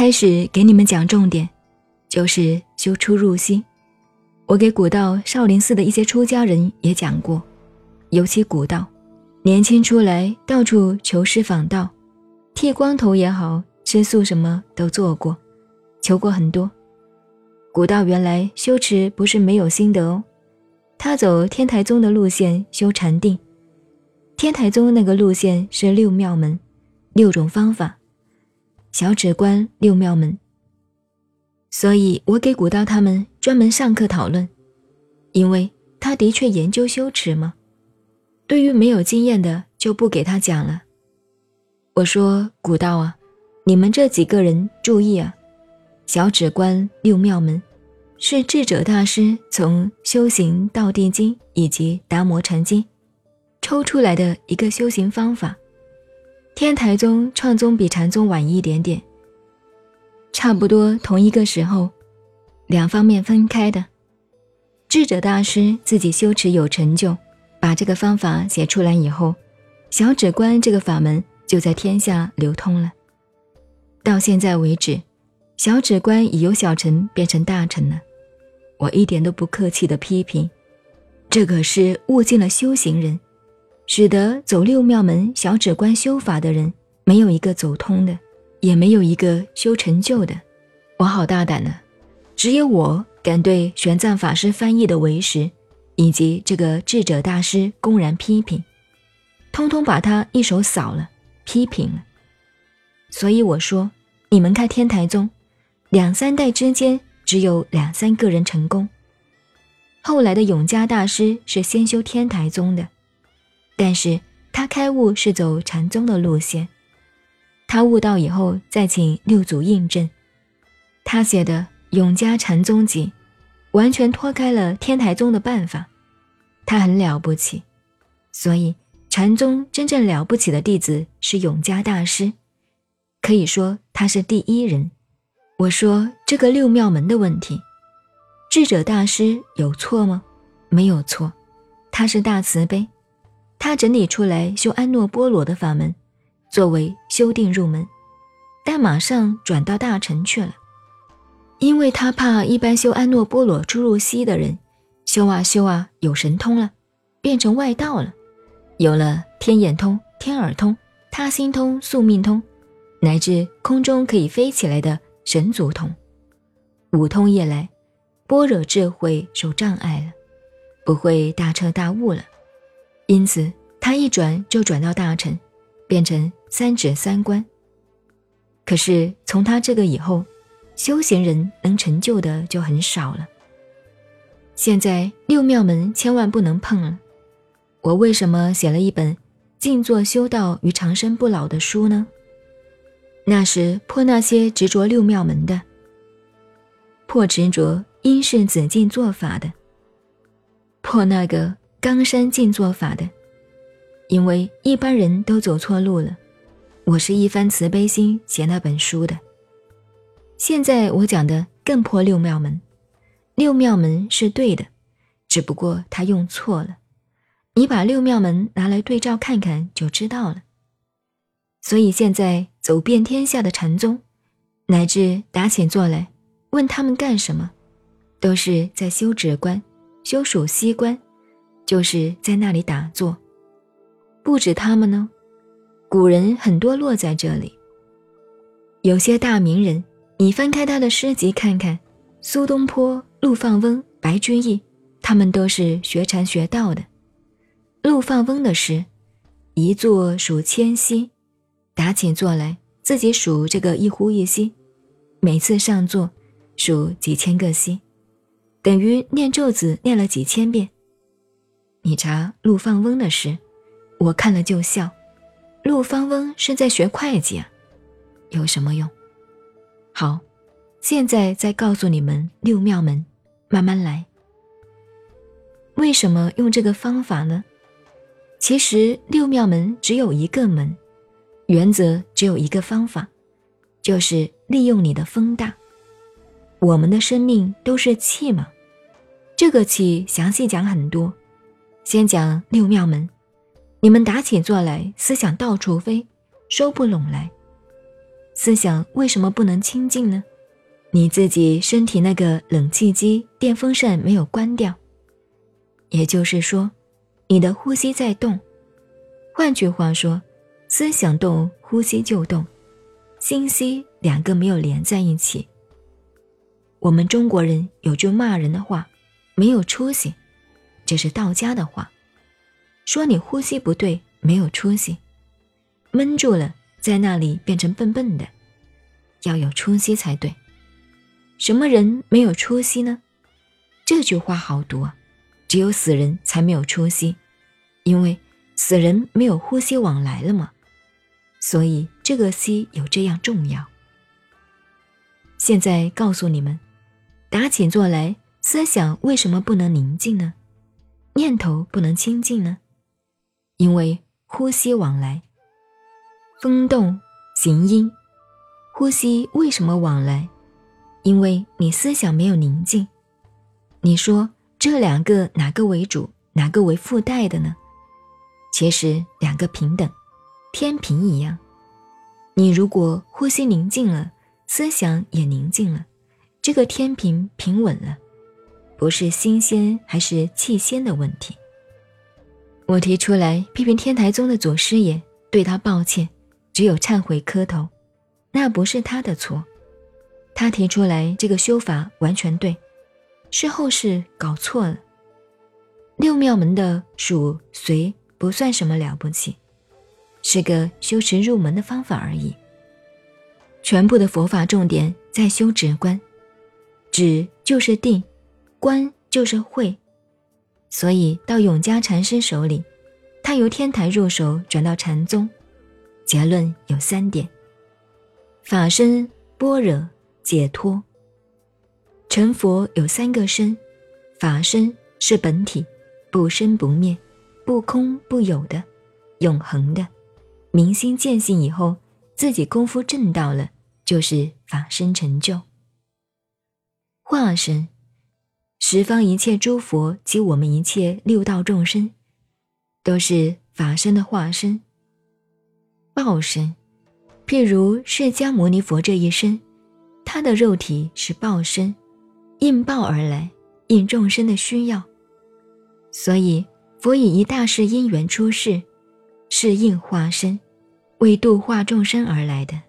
开始给你们讲重点，就是修出入息。我给古道少林寺的一些出家人也讲过，尤其古道，年轻出来到处求师访道，剃光头也好，吃素什么都做过，求过很多。古道原来修持不是没有心得哦，他走天台宗的路线修禅定，天台宗那个路线是六妙门，六种方法。小指关六妙门，所以我给古道他们专门上课讨论，因为他的确研究修持嘛。对于没有经验的，就不给他讲了。我说古道啊，你们这几个人注意啊，小指关六妙门是智者大师从《修行道地经》以及《达摩禅经》抽出来的一个修行方法。天台宗创宗比禅宗晚一点点，差不多同一个时候，两方面分开的。智者大师自己修持有成就，把这个方法写出来以后，小指关这个法门就在天下流通了。到现在为止，小指关已由小乘变成大乘了。我一点都不客气的批评，这可是悟尽了修行人。使得走六庙门小指关修法的人，没有一个走通的，也没有一个修成就的。我好大胆呢，只有我敢对玄奘法师翻译的为实，以及这个智者大师公然批评，通通把他一手扫了，批评了。所以我说，你们看天台宗，两三代之间只有两三个人成功。后来的永嘉大师是先修天台宗的。但是他开悟是走禅宗的路线，他悟道以后再请六祖印证。他写的《永嘉禅宗集》，完全脱开了天台宗的办法，他很了不起。所以禅宗真正了不起的弟子是永嘉大师，可以说他是第一人。我说这个六妙门的问题，智者大师有错吗？没有错，他是大慈悲。他整理出来修安诺波罗的法门，作为修定入门，但马上转到大乘去了，因为他怕一般修安诺波罗出入息的人，修啊修啊有神通了，变成外道了，有了天眼通、天耳通、他心通、宿命通，乃至空中可以飞起来的神足通，五通一来，般若智慧受障碍了，不会大彻大悟了。因此，他一转就转到大乘，变成三指三观。可是从他这个以后，修行人能成就的就很少了。现在六妙门千万不能碰了。我为什么写了一本《静坐修道与长生不老》的书呢？那是破那些执着六妙门的，破执着因是子静做法的，破那个。冈山静坐法的，因为一般人都走错路了，我是一番慈悲心写那本书的。现在我讲的更破六妙门，六妙门是对的，只不过他用错了。你把六妙门拿来对照看看就知道了。所以现在走遍天下的禅宗，乃至打起坐来问他们干什么，都是在修止观、修属息观。就是在那里打坐，不止他们呢，古人很多落在这里。有些大名人，你翻开他的诗集看看，苏东坡、陆放翁、白居易，他们都是学禅学道的。陆放翁的诗，一坐数千息，打起坐来自己数这个一呼一吸，每次上座数几千个息，等于念咒子念了几千遍。你查陆放翁的诗，我看了就笑。陆放翁是在学会计啊，有什么用？好，现在再告诉你们六妙门，慢慢来。为什么用这个方法呢？其实六妙门只有一个门，原则只有一个方法，就是利用你的风大。我们的生命都是气嘛，这个气详细讲很多。先讲六妙门，你们打起坐来，思想到处飞，收不拢来。思想为什么不能清净呢？你自己身体那个冷气机、电风扇没有关掉，也就是说，你的呼吸在动。换句话说，思想动，呼吸就动，心息两个没有连在一起。我们中国人有句骂人的话：“没有出息。”这是道家的话，说你呼吸不对，没有出息，闷住了，在那里变成笨笨的，要有出息才对。什么人没有出息呢？这句话好读啊，只有死人才没有出息，因为死人没有呼吸往来了嘛，所以这个息有这样重要。现在告诉你们，打起坐来，思想为什么不能宁静呢？念头不能清净呢，因为呼吸往来，风动行音，呼吸为什么往来？因为你思想没有宁静。你说这两个哪个为主，哪个为附带的呢？其实两个平等，天平一样。你如果呼吸宁静了，思想也宁静了，这个天平平稳了。不是新鲜还是气鲜的问题。我提出来批评天台宗的祖师爷，对他抱歉，只有忏悔磕头，那不是他的错。他提出来这个修法完全对，是后世搞错了。六妙门的属随不算什么了不起，是个修持入门的方法而已。全部的佛法重点在修止观，止就是定。观就是会，所以到永嘉禅师手里，他由天台入手转到禅宗，结论有三点：法身、般若、解脱。成佛有三个身，法身是本体，不生不灭，不空不有的，永恒的。明心见性以后，自己功夫正到了，就是法身成就。化身。十方一切诸佛及我们一切六道众生，都是法身的化身。报身，譬如释迦牟尼佛这一身，他的肉体是报身，应报而来，应众生的需要。所以佛以一大事因缘出世，是应化身，为度化众生而来的。